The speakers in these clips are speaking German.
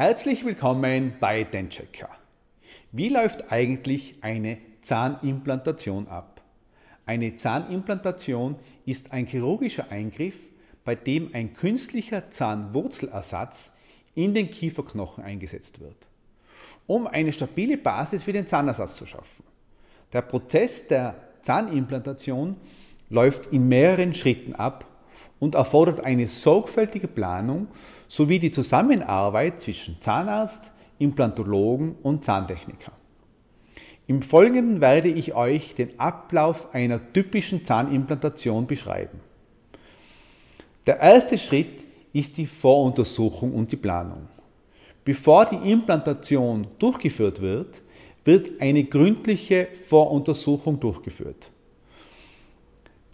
Herzlich willkommen bei Dentchecker. Wie läuft eigentlich eine Zahnimplantation ab? Eine Zahnimplantation ist ein chirurgischer Eingriff, bei dem ein künstlicher Zahnwurzelersatz in den Kieferknochen eingesetzt wird, um eine stabile Basis für den Zahnersatz zu schaffen. Der Prozess der Zahnimplantation läuft in mehreren Schritten ab und erfordert eine sorgfältige Planung sowie die Zusammenarbeit zwischen Zahnarzt, Implantologen und Zahntechniker. Im Folgenden werde ich euch den Ablauf einer typischen Zahnimplantation beschreiben. Der erste Schritt ist die Voruntersuchung und die Planung. Bevor die Implantation durchgeführt wird, wird eine gründliche Voruntersuchung durchgeführt.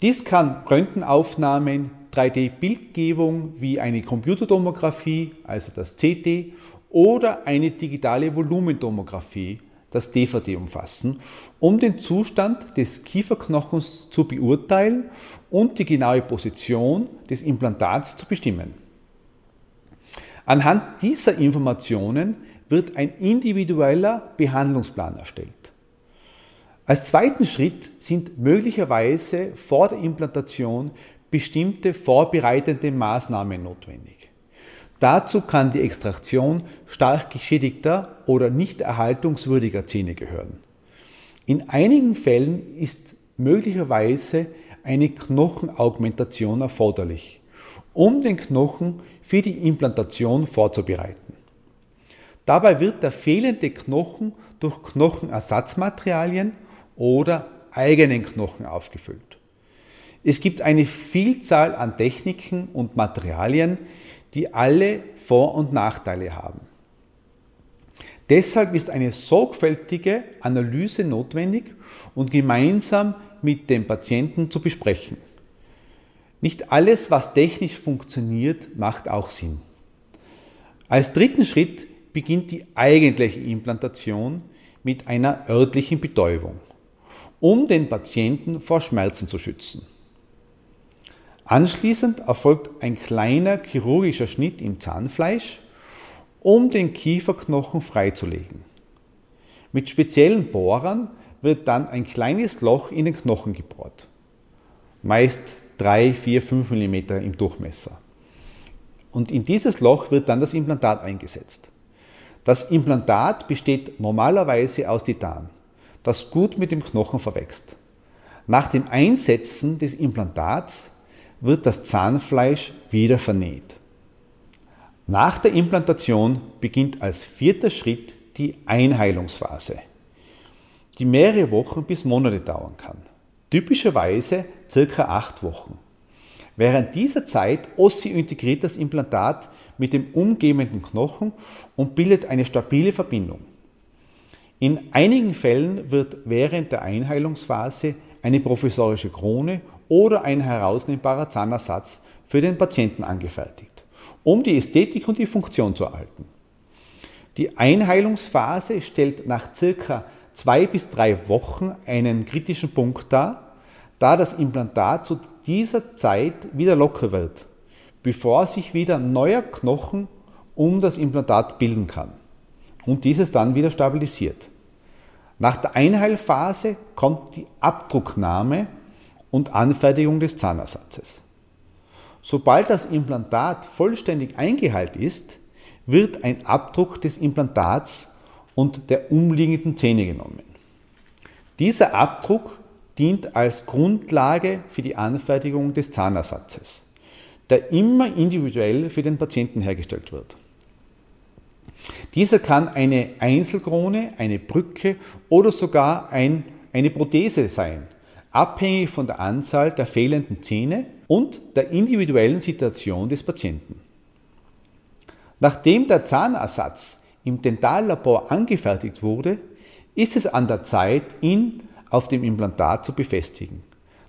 Dies kann Röntgenaufnahmen, 3D-Bildgebung wie eine Computertomographie, also das CT, oder eine digitale Volumentomographie, das DVD umfassen, um den Zustand des Kieferknochens zu beurteilen und die genaue Position des Implantats zu bestimmen. Anhand dieser Informationen wird ein individueller Behandlungsplan erstellt. Als zweiten Schritt sind möglicherweise vor der Implantation bestimmte vorbereitende Maßnahmen notwendig. Dazu kann die Extraktion stark geschädigter oder nicht erhaltungswürdiger Zähne gehören. In einigen Fällen ist möglicherweise eine Knochenaugmentation erforderlich, um den Knochen für die Implantation vorzubereiten. Dabei wird der fehlende Knochen durch Knochenersatzmaterialien oder eigenen Knochen aufgefüllt. Es gibt eine Vielzahl an Techniken und Materialien, die alle Vor- und Nachteile haben. Deshalb ist eine sorgfältige Analyse notwendig und gemeinsam mit dem Patienten zu besprechen. Nicht alles, was technisch funktioniert, macht auch Sinn. Als dritten Schritt beginnt die eigentliche Implantation mit einer örtlichen Betäubung, um den Patienten vor Schmerzen zu schützen. Anschließend erfolgt ein kleiner chirurgischer Schnitt im Zahnfleisch, um den Kieferknochen freizulegen. Mit speziellen Bohrern wird dann ein kleines Loch in den Knochen gebohrt, meist 3, 4, 5 mm im Durchmesser. Und in dieses Loch wird dann das Implantat eingesetzt. Das Implantat besteht normalerweise aus Titan, das gut mit dem Knochen verwächst. Nach dem Einsetzen des Implantats wird das Zahnfleisch wieder vernäht. Nach der Implantation beginnt als vierter Schritt die Einheilungsphase, die mehrere Wochen bis Monate dauern kann. Typischerweise circa acht Wochen. Während dieser Zeit ossi-integriert das Implantat mit dem umgebenden Knochen und bildet eine stabile Verbindung. In einigen Fällen wird während der Einheilungsphase eine provisorische Krone oder ein herausnehmbarer Zahnersatz für den Patienten angefertigt, um die Ästhetik und die Funktion zu erhalten. Die Einheilungsphase stellt nach circa zwei bis drei Wochen einen kritischen Punkt dar, da das Implantat zu dieser Zeit wieder locker wird bevor sich wieder neuer Knochen um das Implantat bilden kann und dieses dann wieder stabilisiert. Nach der Einheilphase kommt die Abdrucknahme und Anfertigung des Zahnersatzes. Sobald das Implantat vollständig eingeheilt ist, wird ein Abdruck des Implantats und der umliegenden Zähne genommen. Dieser Abdruck dient als Grundlage für die Anfertigung des Zahnersatzes der immer individuell für den Patienten hergestellt wird. Dieser kann eine Einzelkrone, eine Brücke oder sogar ein, eine Prothese sein, abhängig von der Anzahl der fehlenden Zähne und der individuellen Situation des Patienten. Nachdem der Zahnersatz im Dentallabor angefertigt wurde, ist es an der Zeit, ihn auf dem Implantat zu befestigen.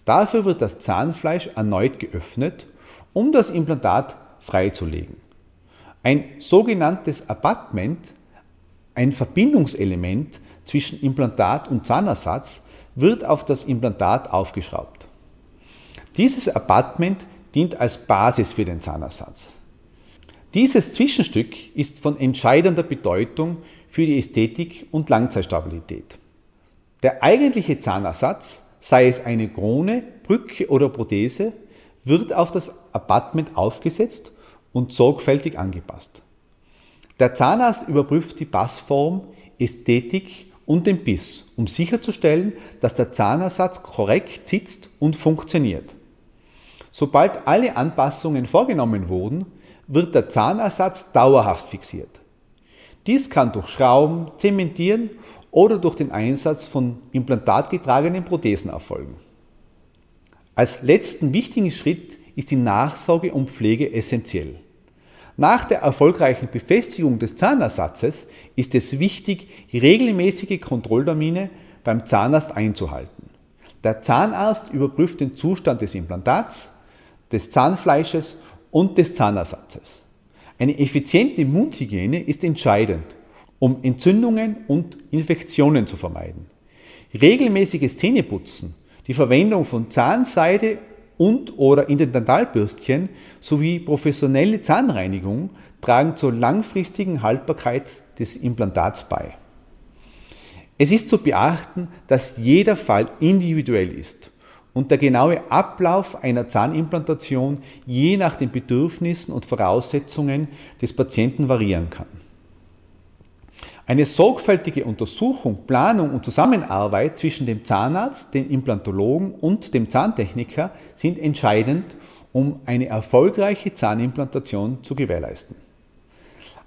Dafür wird das Zahnfleisch erneut geöffnet um das Implantat freizulegen. Ein sogenanntes Abattement, ein Verbindungselement zwischen Implantat und Zahnersatz, wird auf das Implantat aufgeschraubt. Dieses Abattement dient als Basis für den Zahnersatz. Dieses Zwischenstück ist von entscheidender Bedeutung für die Ästhetik und Langzeitstabilität. Der eigentliche Zahnersatz, sei es eine Krone, Brücke oder Prothese, wird auf das Abattement aufgesetzt und sorgfältig angepasst. Der Zahnarzt überprüft die Passform, Ästhetik und den Biss, um sicherzustellen, dass der Zahnersatz korrekt sitzt und funktioniert. Sobald alle Anpassungen vorgenommen wurden, wird der Zahnersatz dauerhaft fixiert. Dies kann durch Schrauben, Zementieren oder durch den Einsatz von implantatgetragenen Prothesen erfolgen. Als letzten wichtigen Schritt ist die Nachsorge und Pflege essentiell. Nach der erfolgreichen Befestigung des Zahnersatzes ist es wichtig, regelmäßige Kontrolltermine beim Zahnarzt einzuhalten. Der Zahnarzt überprüft den Zustand des Implantats, des Zahnfleisches und des Zahnersatzes. Eine effiziente Mundhygiene ist entscheidend, um Entzündungen und Infektionen zu vermeiden. Regelmäßiges Zähneputzen, die Verwendung von Zahnseide und oder Intendentalbürstchen sowie professionelle Zahnreinigung tragen zur langfristigen Haltbarkeit des Implantats bei. Es ist zu beachten, dass jeder Fall individuell ist und der genaue Ablauf einer Zahnimplantation je nach den Bedürfnissen und Voraussetzungen des Patienten variieren kann. Eine sorgfältige Untersuchung, Planung und Zusammenarbeit zwischen dem Zahnarzt, dem Implantologen und dem Zahntechniker sind entscheidend, um eine erfolgreiche Zahnimplantation zu gewährleisten.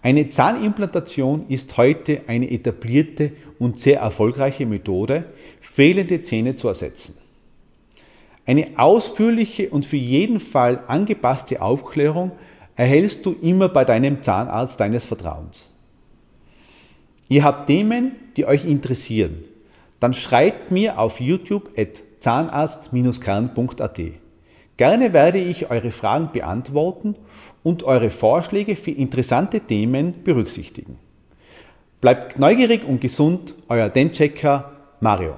Eine Zahnimplantation ist heute eine etablierte und sehr erfolgreiche Methode, fehlende Zähne zu ersetzen. Eine ausführliche und für jeden Fall angepasste Aufklärung erhältst du immer bei deinem Zahnarzt deines Vertrauens. Ihr habt Themen, die euch interessieren, dann schreibt mir auf YouTube at zahnarzt-kern.at. Gerne werde ich eure Fragen beantworten und eure Vorschläge für interessante Themen berücksichtigen. Bleibt neugierig und gesund, euer Denchecker Mario.